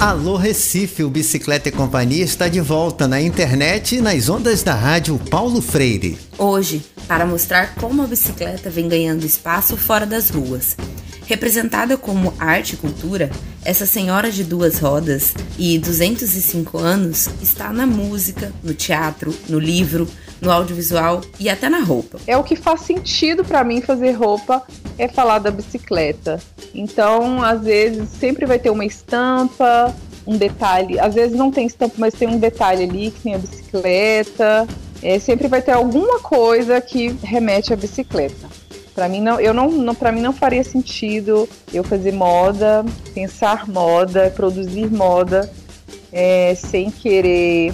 Alô Recife, o Bicicleta e Companhia está de volta na internet e nas ondas da rádio Paulo Freire. Hoje, para mostrar como a bicicleta vem ganhando espaço fora das ruas. Representada como arte e cultura, essa senhora de duas rodas e 205 anos está na música, no teatro, no livro, no audiovisual e até na roupa. É o que faz sentido para mim fazer roupa é falar da bicicleta. Então, às vezes, sempre vai ter uma estampa, um detalhe. Às vezes não tem estampa, mas tem um detalhe ali que tem a bicicleta. É, sempre vai ter alguma coisa que remete à bicicleta. Para mim não, eu não, não para mim não faria sentido eu fazer moda, pensar moda, produzir moda é, sem querer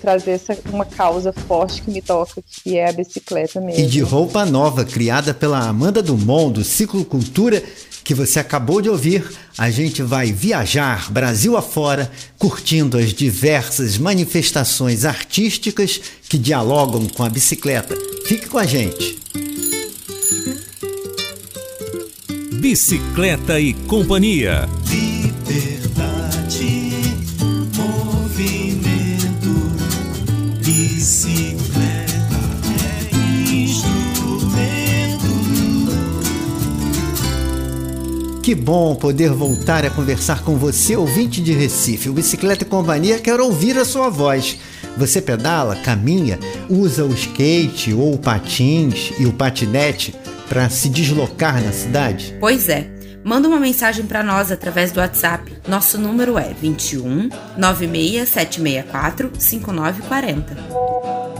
trazer essa, uma causa forte que me toca, que é a bicicleta mesmo. E de roupa nova, criada pela Amanda Dumont, do Ciclo Cultura, que você acabou de ouvir, a gente vai viajar Brasil afora, curtindo as diversas manifestações artísticas que dialogam com a bicicleta. Fique com a gente. Bicicleta e Companhia. Que bom poder voltar a conversar com você, ouvinte de Recife. O Bicicleta e Companhia quer ouvir a sua voz. Você pedala, caminha, usa o skate ou o patins e o patinete para se deslocar na cidade? Pois é. Manda uma mensagem para nós através do WhatsApp. Nosso número é 21 96764 5940.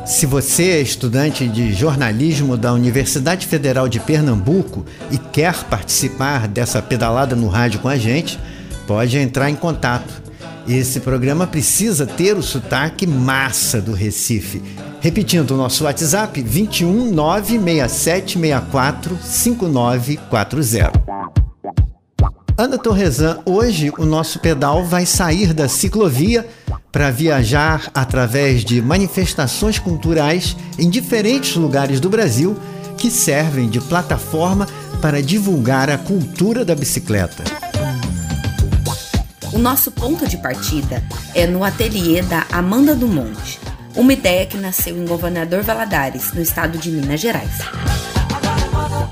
Se você é estudante de jornalismo da Universidade Federal de Pernambuco e quer participar dessa pedalada no rádio com a gente, pode entrar em contato. Esse programa precisa ter o sotaque massa do Recife. Repetindo o nosso WhatsApp 21 96764 5940. Ana Torresan, hoje o nosso pedal vai sair da ciclovia para viajar através de manifestações culturais em diferentes lugares do Brasil que servem de plataforma para divulgar a cultura da bicicleta. O nosso ponto de partida é no ateliê da Amanda do Monte, uma ideia que nasceu em Governador Valadares, no estado de Minas Gerais.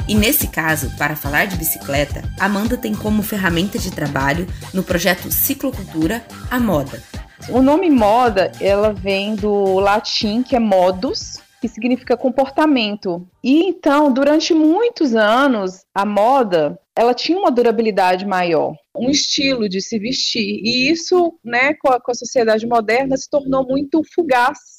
E nesse caso, para falar de bicicleta, Amanda tem como ferramenta de trabalho no projeto Ciclocultura a moda, o nome moda, ela vem do latim, que é modus, que significa comportamento. E então, durante muitos anos, a moda, ela tinha uma durabilidade maior, um estilo de se vestir. E isso, né, com a, com a sociedade moderna, se tornou muito fugaz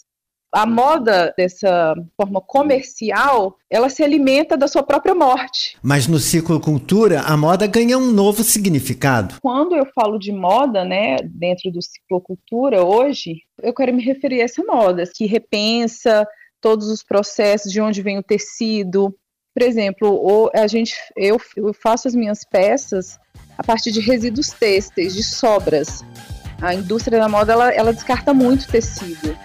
a moda dessa forma comercial, ela se alimenta da sua própria morte. Mas no ciclo cultura, a moda ganha um novo significado. Quando eu falo de moda, né, dentro do ciclo cultura hoje, eu quero me referir a essa moda que repensa todos os processos, de onde vem o tecido. Por exemplo, a gente, eu, eu faço as minhas peças a partir de resíduos têxteis, de sobras. A indústria da moda ela, ela descarta muito tecido.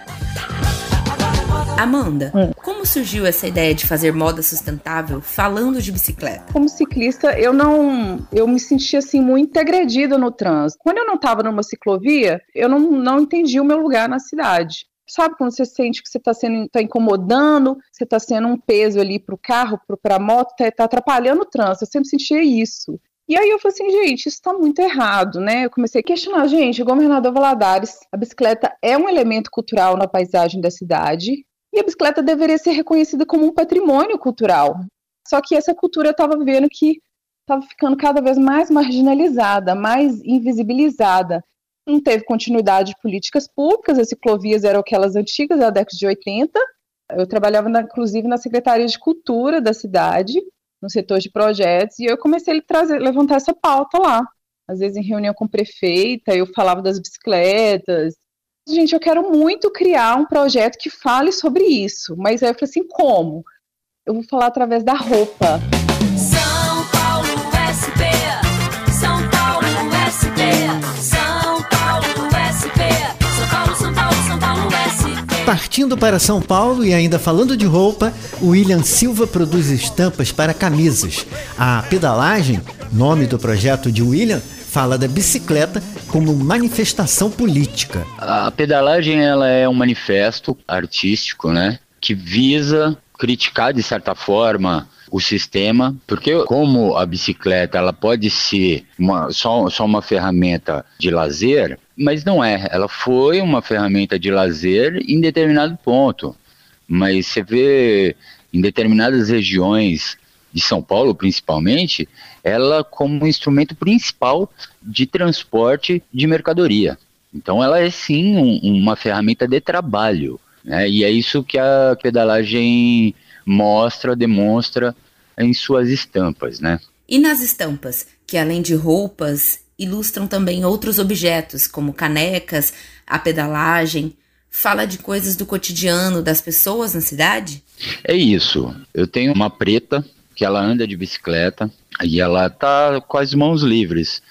Amanda, hum. como surgiu essa ideia de fazer moda sustentável falando de bicicleta? Como ciclista, eu não, eu me sentia assim muito agredida no trânsito. Quando eu não estava numa ciclovia, eu não, não entendi o meu lugar na cidade. Sabe quando você sente que você está sendo tá incomodando, você está sendo um peso ali para o carro, para a moto, está tá atrapalhando o trânsito. Eu sempre sentia isso. E aí eu falei assim, gente, isso está muito errado, né? Eu comecei a questionar, gente, o governador Valadares, a bicicleta é um elemento cultural na paisagem da cidade, e a bicicleta deveria ser reconhecida como um patrimônio cultural. Só que essa cultura estava vendo que estava ficando cada vez mais marginalizada, mais invisibilizada. Não teve continuidade de políticas públicas, as ciclovias eram aquelas antigas da década de 80. Eu trabalhava, na, inclusive, na Secretaria de Cultura da cidade, no setor de projetos, e eu comecei a trazer, levantar essa pauta lá. Às vezes, em reunião com prefeita, eu falava das bicicletas, gente, eu quero muito criar um projeto que fale sobre isso. Mas aí eu falei assim, como? Eu vou falar através da roupa. São Paulo SP, São Paulo SP, São Paulo SP, São Paulo, São Paulo, São Paulo SP. Partindo para São Paulo e ainda falando de roupa, o William Silva produz estampas para camisas. A pedalagem, nome do projeto de William, fala da bicicleta como manifestação política. A pedalagem ela é um manifesto artístico, né, que visa criticar de certa forma o sistema, porque como a bicicleta ela pode ser uma, só, só uma ferramenta de lazer, mas não é. Ela foi uma ferramenta de lazer em determinado ponto. Mas você vê em determinadas regiões de São Paulo, principalmente, ela como um instrumento principal de transporte de mercadoria. Então, ela é sim um, uma ferramenta de trabalho. Né? E é isso que a pedalagem mostra, demonstra em suas estampas, né? E nas estampas, que além de roupas, ilustram também outros objetos, como canecas, a pedalagem, fala de coisas do cotidiano das pessoas na cidade? É isso. Eu tenho uma preta que ela anda de bicicleta e ela tá com as mãos livres.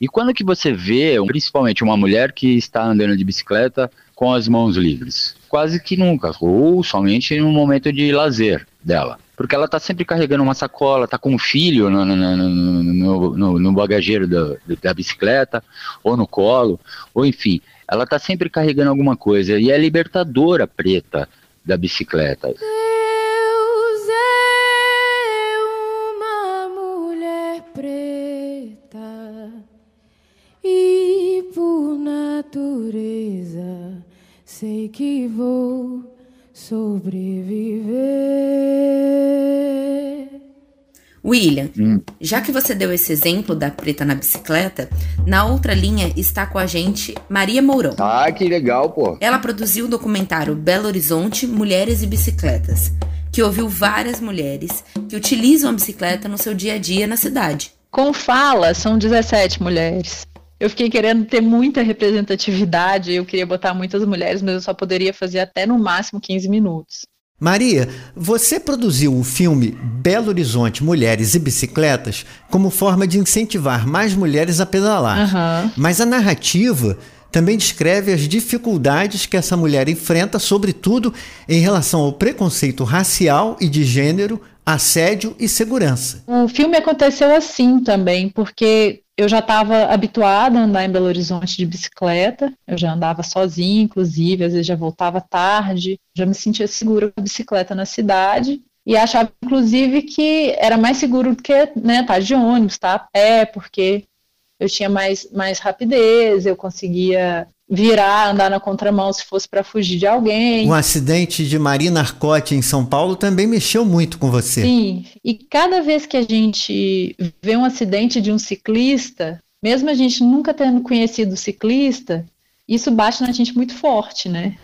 E quando que você vê, principalmente uma mulher que está andando de bicicleta com as mãos livres? Quase que nunca, ou somente no momento de lazer dela. Porque ela está sempre carregando uma sacola, está com um filho no, no, no, no, bagageiro da, da bicicleta, ou no colo, ou enfim, ela está sempre carregando alguma coisa. E é libertadora preta da bicicleta. Sobreviver. William, hum. já que você deu esse exemplo da preta na bicicleta, na outra linha está com a gente Maria Mourão. Ah, que legal, pô. Ela produziu o documentário Belo Horizonte Mulheres e Bicicletas, que ouviu várias mulheres que utilizam a bicicleta no seu dia a dia na cidade. Com fala, são 17 mulheres. Eu fiquei querendo ter muita representatividade, eu queria botar muitas mulheres, mas eu só poderia fazer até no máximo 15 minutos. Maria, você produziu o filme Belo Horizonte Mulheres e Bicicletas como forma de incentivar mais mulheres a pedalar. Uhum. Mas a narrativa também descreve as dificuldades que essa mulher enfrenta, sobretudo em relação ao preconceito racial e de gênero, assédio e segurança. O filme aconteceu assim também, porque eu já estava habituada a andar em Belo Horizonte de bicicleta, eu já andava sozinha, inclusive, às vezes já voltava tarde, já me sentia segura com a bicicleta na cidade, e achava, inclusive, que era mais seguro do que né, estar de ônibus, estar a pé, porque eu tinha mais, mais rapidez, eu conseguia virar, andar na contramão se fosse para fugir de alguém. O acidente de Marina Arcote em São Paulo também mexeu muito com você. Sim, e cada vez que a gente vê um acidente de um ciclista, mesmo a gente nunca tendo conhecido o ciclista, isso bate na gente muito forte, né?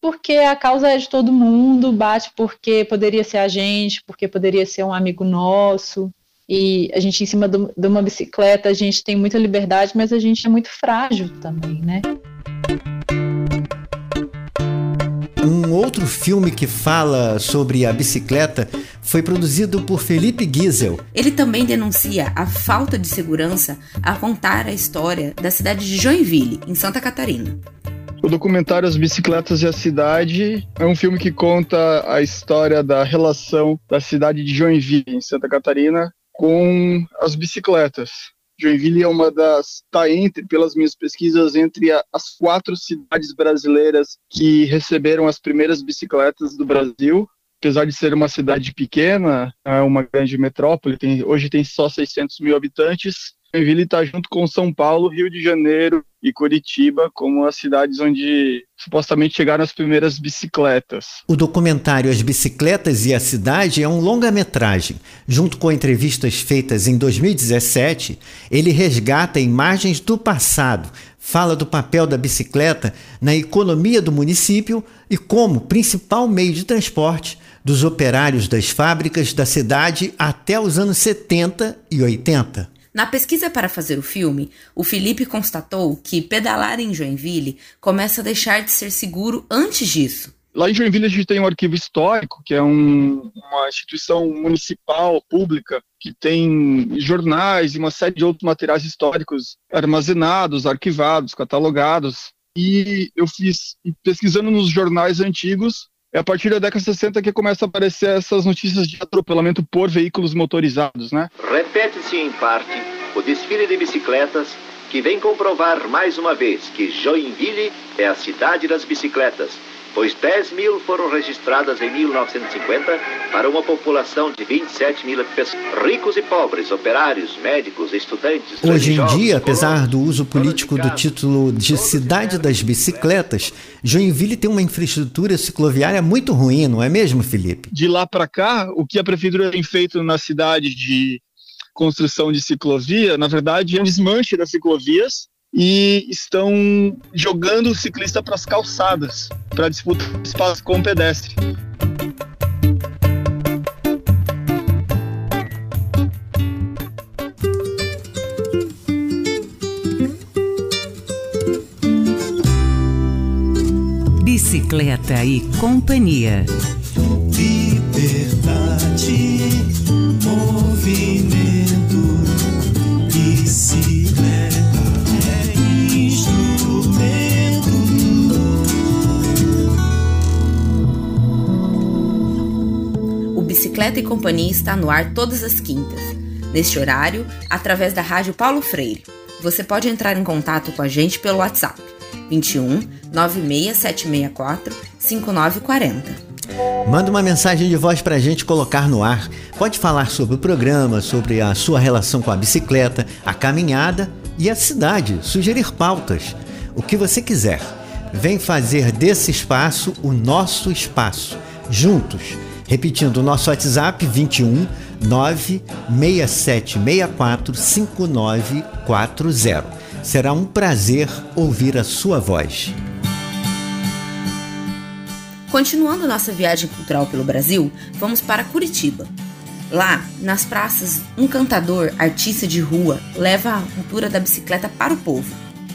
Porque a causa é de todo mundo, bate porque poderia ser a gente, porque poderia ser um amigo nosso. E a gente, em cima de uma bicicleta, a gente tem muita liberdade, mas a gente é muito frágil também, né? Um outro filme que fala sobre a bicicleta foi produzido por Felipe Giesel. Ele também denuncia a falta de segurança a contar a história da cidade de Joinville, em Santa Catarina. O documentário As Bicicletas e a Cidade é um filme que conta a história da relação da cidade de Joinville, em Santa Catarina, com as bicicletas. Joinville é uma das está entre, pelas minhas pesquisas, entre a, as quatro cidades brasileiras que receberam as primeiras bicicletas do Brasil. Apesar de ser uma cidade pequena, é uma grande metrópole, tem, hoje tem só 600 mil habitantes. Joinville está junto com São Paulo, Rio de Janeiro e Curitiba como as cidades onde supostamente chegaram as primeiras bicicletas. O documentário As Bicicletas e a Cidade é um longa-metragem. Junto com entrevistas feitas em 2017, ele resgata imagens do passado, fala do papel da bicicleta na economia do município e como principal meio de transporte dos operários das fábricas da cidade até os anos 70 e 80. Na pesquisa para fazer o filme, o Felipe constatou que pedalar em Joinville começa a deixar de ser seguro antes disso. Lá em Joinville a gente tem um arquivo histórico, que é um, uma instituição municipal, pública, que tem jornais e uma série de outros materiais históricos armazenados, arquivados, catalogados. E eu fiz, pesquisando nos jornais antigos, é a partir da década de 60 que começa a aparecer essas notícias de atropelamento por veículos motorizados, né? Repete-se em parte o desfile de bicicletas que vem comprovar mais uma vez que Joinville é a cidade das bicicletas pois 10 mil foram registradas em 1950 para uma população de 27 mil pessoas, ricos e pobres, operários, médicos, estudantes. Hoje em dia, apesar do uso político do título de Cidade das Bicicletas, Joinville tem uma infraestrutura cicloviária muito ruim, não é mesmo, Felipe? De lá para cá, o que a prefeitura tem feito na cidade de construção de ciclovia, na verdade, é um desmanche das ciclovias e estão jogando o ciclista para as calçadas para disputar espaço com o pedestre. Bicicleta e companhia. Bicicleta e Companhia está no ar todas as quintas, neste horário, através da Rádio Paulo Freire. Você pode entrar em contato com a gente pelo WhatsApp 21 96764 5940. Manda uma mensagem de voz para a gente colocar no ar. Pode falar sobre o programa, sobre a sua relação com a bicicleta, a caminhada e a cidade, sugerir pautas, o que você quiser. Vem fazer desse espaço o nosso espaço. Juntos Repetindo, o nosso WhatsApp 21 96764 5940. Será um prazer ouvir a sua voz. Continuando nossa viagem cultural pelo Brasil, vamos para Curitiba. Lá, nas praças, um cantador, artista de rua, leva a cultura da bicicleta para o povo.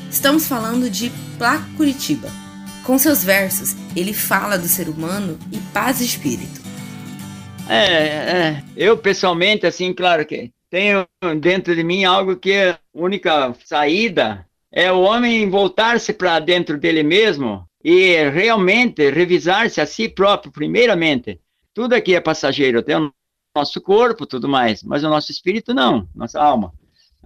Estamos falando de Plá Curitiba. Com seus versos, ele fala do ser humano e paz de espírito. É, é, eu pessoalmente, assim, claro que tenho dentro de mim algo que a única saída é o homem voltar-se para dentro dele mesmo e realmente revisar-se a si próprio, primeiramente. Tudo aqui é passageiro, tem o nosso corpo, tudo mais, mas o nosso espírito não, nossa alma.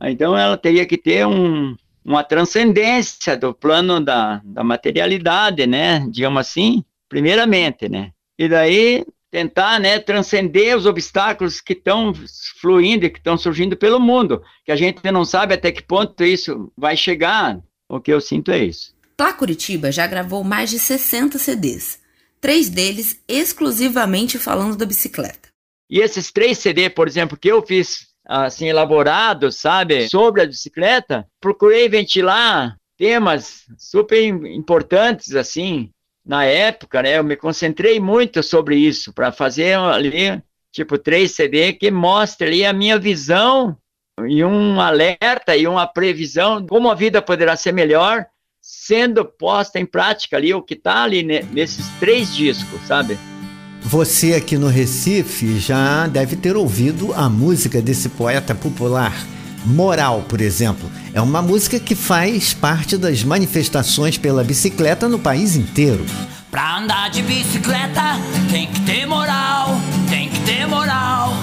Então ela teria que ter um, uma transcendência do plano da, da materialidade, né? Digamos assim, primeiramente, né? E daí tentar né, transcender os obstáculos que estão fluindo e que estão surgindo pelo mundo, que a gente não sabe até que ponto isso vai chegar. O que eu sinto é isso. Plá Curitiba já gravou mais de 60 CDs, três deles exclusivamente falando da bicicleta. E esses três CDs, por exemplo, que eu fiz assim elaborados, sabe, sobre a bicicleta, procurei ventilar temas super importantes assim na época, né, eu me concentrei muito sobre isso, para fazer ali, tipo, três CD que mostra ali a minha visão e um alerta e uma previsão como a vida poderá ser melhor sendo posta em prática ali o que está ali nesses três discos, sabe? Você aqui no Recife já deve ter ouvido a música desse poeta popular. Moral, por exemplo, é uma música que faz parte das manifestações pela bicicleta no país inteiro. Pra andar de bicicleta tem que ter moral, tem que ter moral.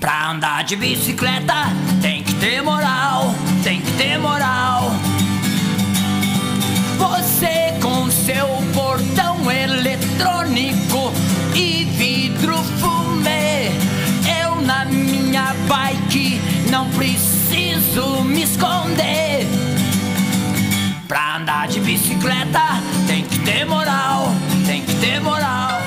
Pra andar de bicicleta tem que ter moral, tem que ter moral. Você com seu portão eletrônico e vidro fumê, eu na minha bike não preciso me esconder. Pra andar de bicicleta tem que ter moral, tem que ter moral.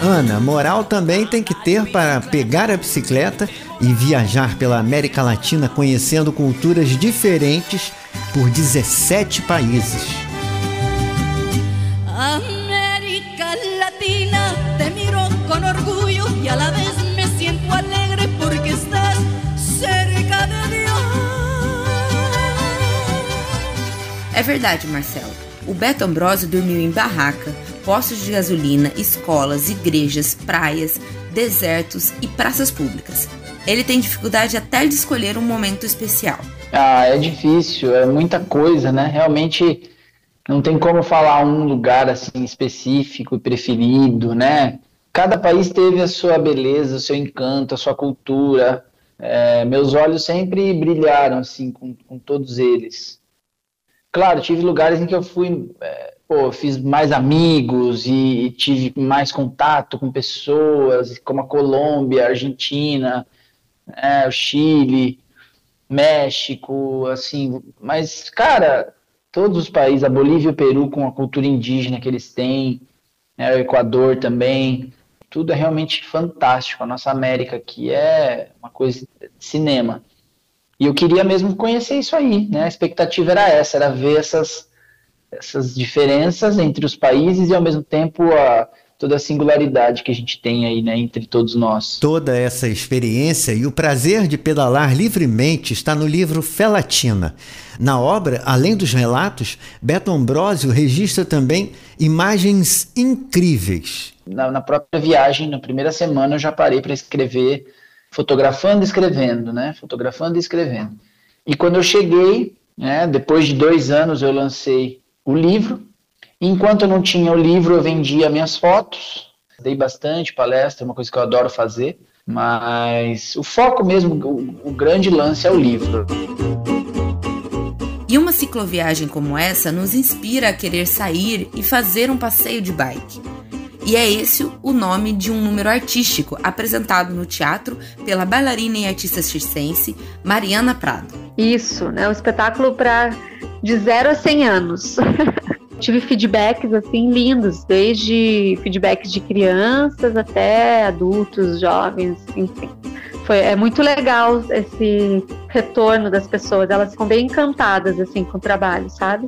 Ana, moral também tem que ter para pegar a bicicleta e viajar pela América Latina conhecendo culturas diferentes por 17 países. É verdade, Marcelo. O Beto Ambrosio dormiu em barraca, postos de gasolina, escolas, igrejas, praias, desertos e praças públicas. Ele tem dificuldade até de escolher um momento especial. Ah, é difícil, é muita coisa, né? Realmente não tem como falar um lugar assim específico e preferido, né? Cada país teve a sua beleza, o seu encanto, a sua cultura, É, meus olhos sempre brilharam assim com, com todos eles. Claro, tive lugares em que eu fui, é, pô, fiz mais amigos e, e, tive mais contato com pessoas, como a Colômbia, a Argentina, é, o Chile, México, assim. Mas, cara, todos os países, a Bolívia e o Peru com a cultura indígena que eles têm, né, o Equador também, tudo é realmente fantástico. A nossa América aqui é uma coisa de cinema. E eu queria mesmo conhecer isso aí, né? A expectativa era essa, era ver essas, essas diferenças entre os países e ao mesmo tempo a, toda a singularidade que a gente tem aí, né, entre todos nós. Toda essa experiência e o prazer de pedalar livremente está no livro Felatina. Na obra, além dos relatos, Beto Ambrosio registra também imagens incríveis. Na, na própria viagem, na primeira semana, eu já parei para escrever, fotografando e escrevendo, né? Fotografando e escrevendo. E quando eu cheguei, né, depois de dois anos, eu lancei o livro. Enquanto eu não tinha o livro, eu vendia minhas fotos. Dei bastante palestra, é uma coisa que eu adoro fazer. Mas o foco mesmo, o, o grande lance é o livro. E uma cicloviagem como essa nos inspira a querer sair e fazer um passeio de bike. E é esse o nome de um número artístico apresentado no teatro pela bailarina e artista circense Mariana Prado. Isso, né? Um espetáculo para de 0 a 100 anos. Tive feedbacks assim lindos, desde feedbacks de crianças até adultos, jovens, enfim foi, é muito legal esse retorno das pessoas. Elas ficam bem encantadas assim com o trabalho, sabe?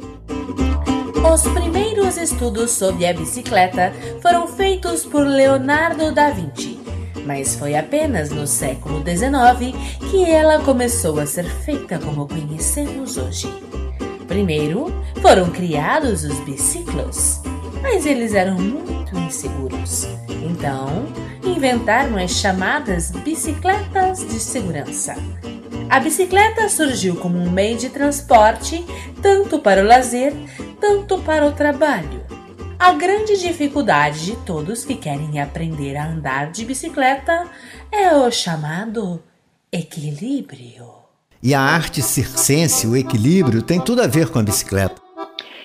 Os primeiros estudos sobre a bicicleta foram feitos por Leonardo da Vinci, mas foi apenas no século XIX que ela começou a ser feita como conhecemos hoje. Primeiro foram criados os biciclos, mas eles eram muito inseguros. Então, inventaram as chamadas bicicletas de segurança. A bicicleta surgiu como um meio de transporte tanto para o lazer, tanto para o trabalho. A grande dificuldade de todos que querem aprender a andar de bicicleta é o chamado equilíbrio. E a arte circense, o equilíbrio, tem tudo a ver com a bicicleta.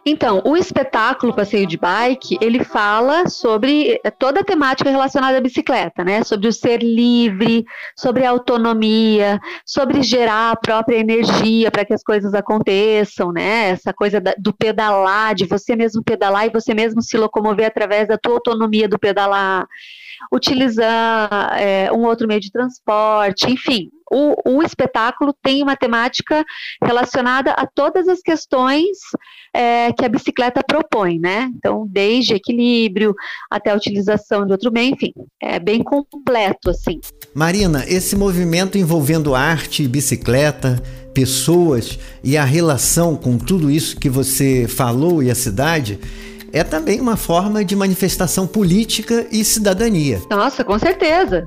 Então, o espetáculo Passeio de Bike, ele fala sobre eh, toda a temática relacionada à bicicleta, né? Sobre o ser livre, sobre a autonomia, sobre gerar a própria energia para que as coisas aconteçam, né? Essa coisa do pedalar, de você mesmo pedalar e você mesmo se locomover através da tua autonomia do pedalar utilizar é, um outro meio de transporte, enfim. O, o, espetáculo tem uma temática relacionada a todas as questões é, que a bicicleta propõe, né? Então, desde equilíbrio até a utilização de outro meio, enfim, é bem completo, assim. Marina, esse movimento envolvendo arte e bicicleta, pessoas e a relação com tudo isso que você falou e a cidade é também uma forma de manifestação política e cidadania. Nossa, com certeza.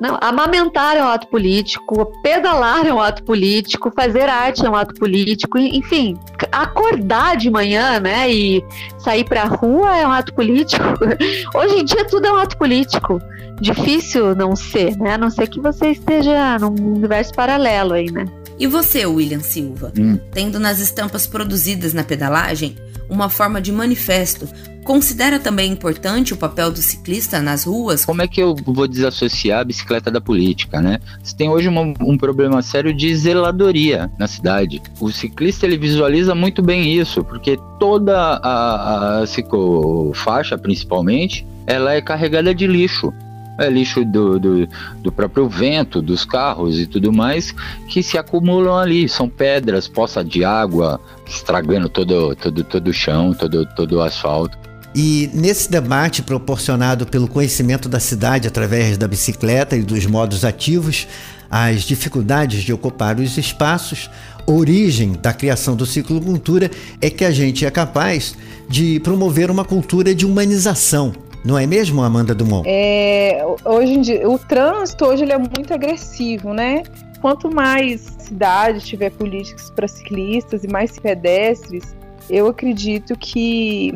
Não, amamentar é um ato político, pedalar é um ato político, fazer arte é um ato político, enfim, acordar de manhã, né, e sair para a rua é um ato político. Hoje em dia tudo é um ato político. Difícil não ser, né? A não ser que você esteja num universo paralelo aí, né? E você, William Silva, hum. tendo nas estampas produzidas na pedalagem uma forma de manifesto, considera também importante o papel do ciclista nas ruas? Como é que eu vou desassociar a bicicleta da política, né? Você tem hoje um problema sério de zeladoria na cidade. O ciclista ele visualiza muito bem isso, porque toda a, a ciclofaixa, principalmente, ela é carregada de lixo é lixo do, do, do, próprio vento, dos carros e tudo mais, que se acumulam ali. São pedras, poça de água, estragando todo, todo, todo o chão, todo, todo o asfalto. E nesse debate proporcionado pelo conhecimento da cidade através da bicicleta e dos modos ativos, as dificuldades de ocupar os espaços, origem da criação do ciclocultura é que a gente é capaz de promover uma cultura de humanização não é mesmo, Amanda Dumont? É, hoje em dia, o trânsito hoje ele é muito agressivo, né? Quanto mais cidade tiver políticas para ciclistas e mais pedestres, eu acredito que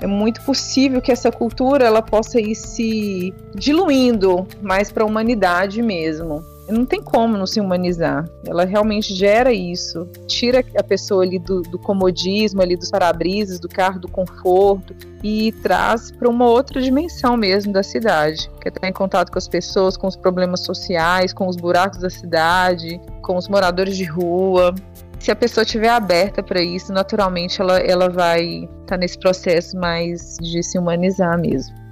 é muito possível que essa cultura ela possa ir se diluindo mais para a humanidade mesmo. Não tem como não se humanizar. Ela realmente gera isso, tira a pessoa ali do, do comodismo, ali dos para-brisas, do carro, do conforto e traz para uma outra dimensão mesmo da cidade, que é estar em contato com as pessoas, com os problemas sociais, com os buracos da cidade, com os moradores de rua. Se a pessoa estiver aberta para isso, naturalmente ela, ela vai estar tá nesse processo mais de se humanizar mesmo.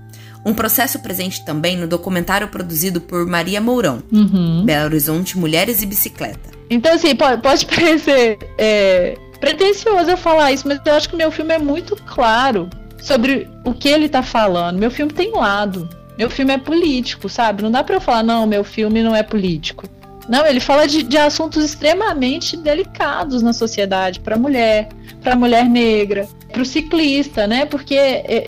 Um processo presente também no documentário produzido por Maria Mourão, Uhum. Belo Horizonte Mulheres e Bicicleta. Então, assim, pode, pode parecer é, pretencioso eu falar isso, mas eu acho que meu filme é muito claro sobre o que ele tá falando. Meu filme tem lado. Meu filme é político, sabe? Não dá pra eu falar, não, meu filme não é político. Não, ele fala de, de assuntos extremamente delicados na sociedade, para mulher, para mulher negra, para o ciclista, né? Porque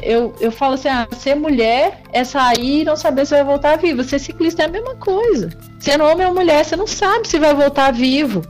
eu, eu falo assim, ah, ser mulher é sair e não saber se vai voltar vivo. Ser ciclista é a mesma coisa. Sendo homem ou mulher, você não sabe se vai voltar vivo.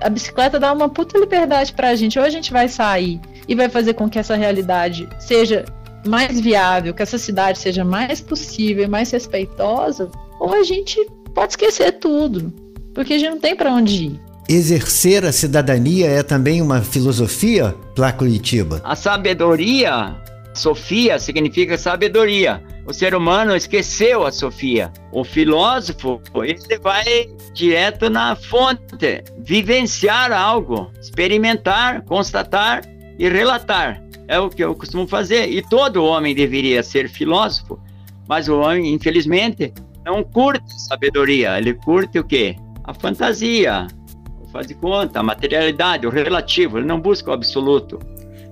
A bicicleta dá uma puta liberdade pra gente. Ou a gente vai sair e vai fazer com que essa realidade seja mais viável, que essa cidade seja mais possível, mais respeitosa, ou a gente pode esquecer tudo, porque a gente não tem para onde ir. Exercer a cidadania é também uma filosofia, Placo Curitiba? A sabedoria, Sofia, significa sabedoria. O ser humano esqueceu a Sofia. O filósofo, ele vai direto na fonte, vivenciar algo, experimentar, constatar e relatar. É o que eu costumo fazer. E todo homem deveria ser filósofo, mas o homem, infelizmente, não curte sabedoria. Ele curte o quê? A fantasia, faz de conta, a materialidade, o relativo, ele não busca o absoluto.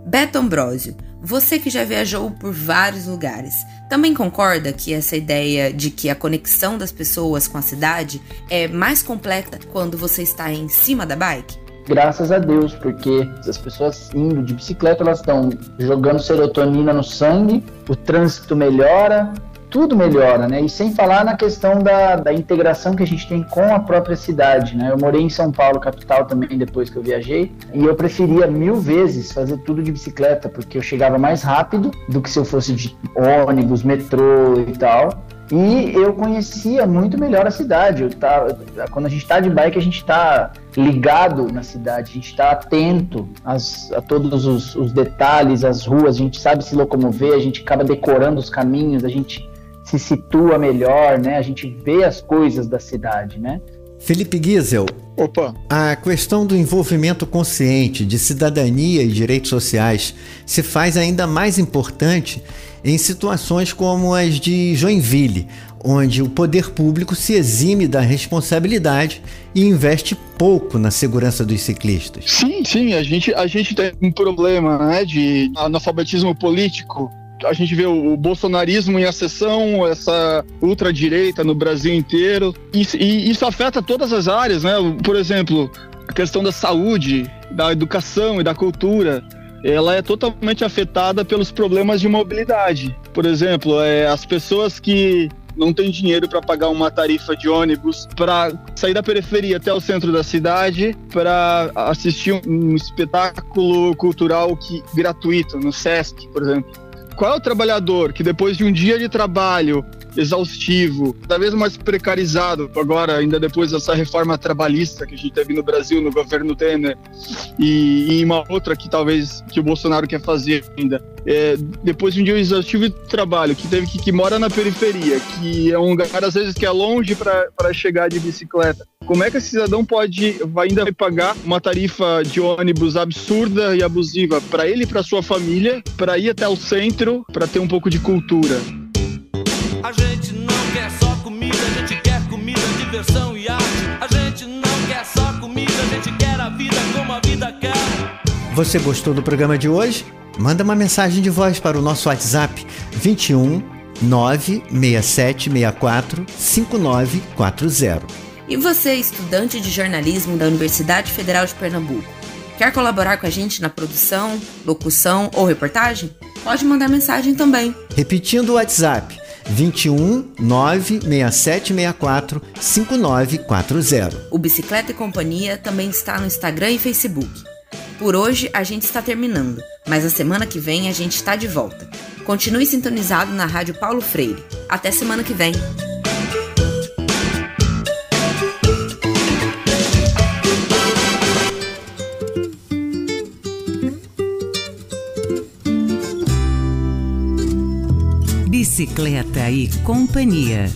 Beto Ambrosio, você que já viajou por vários lugares, também concorda que essa ideia de que a conexão das pessoas com a cidade é mais completa quando você está em cima da bike? Graças a Deus, porque as pessoas indo de bicicleta, elas estão jogando serotonina no sangue, o trânsito melhora, tudo melhora, né? E sem falar na questão da, da integração que a gente tem com a própria cidade, né? Eu morei em São Paulo, capital também, depois que eu viajei, e eu preferia mil vezes fazer tudo de bicicleta, porque eu chegava mais rápido do que se eu fosse de ônibus, metrô e tal. E eu conhecia muito melhor a cidade. Eu tava, quando a gente está de bike, a gente está ligado na cidade, a gente está atento às, a todos os, os detalhes, as ruas, a gente sabe se locomover, a gente acaba decorando os caminhos, a gente se situa melhor, né? A gente vê as coisas da cidade, né? Felipe Giesel. Opa. A questão do envolvimento consciente de cidadania e direitos sociais se faz ainda mais importante em situações como as de Joinville, onde o poder público se exime da responsabilidade e investe pouco na segurança dos ciclistas. Sim, sim, a gente, a gente tem um problema né, de analfabetismo político a gente vê o bolsonarismo em ascensão, essa ultradireita no Brasil inteiro, e, e isso afeta todas as áreas, né? Por exemplo, a questão da saúde, da educação e da cultura ela é totalmente afetada pelos problemas de mobilidade. Por exemplo, é, as pessoas que não têm dinheiro para pagar uma tarifa de ônibus para sair da periferia até o centro da cidade para assistir um espetáculo cultural que gratuito no Sesc, por exemplo. Qual é o trabalhador que depois de um dia de trabalho exaustivo, cada vez mais precarizado, agora ainda depois dessa reforma trabalhista que a gente teve no Brasil, no governo Temer, e, e uma outra que talvez que o Bolsonaro quer fazer ainda, é, depois de um dia exaustivo de trabalho, que teve que, que mora na periferia, que é um lugar às vezes que é longe para chegar de bicicleta. Como é que esse cidadão pode vai ainda pagar uma tarifa de ônibus absurda e abusiva para ele e para sua família, para ir até o centro, para ter um pouco de cultura? A gente não quer só comida, a gente quer comida, diversão e arte. A gente não quer só comida, a gente quer a vida como a vida quer. Você gostou do programa de hoje? Manda uma mensagem de voz para o nosso WhatsApp 21 96764 5940. E você, estudante de jornalismo da Universidade Federal de Pernambuco, quer colaborar com a gente na produção, locução ou reportagem? Pode mandar mensagem também. Repetindo o WhatsApp 21 96764 5940. O Bicicleta e Companhia também está no Instagram e Facebook. Por hoje a gente está terminando, mas a semana que vem a gente está de volta. Continue sintonizado na Rádio Paulo Freire. Até semana que vem! Bicicleta e Companhia.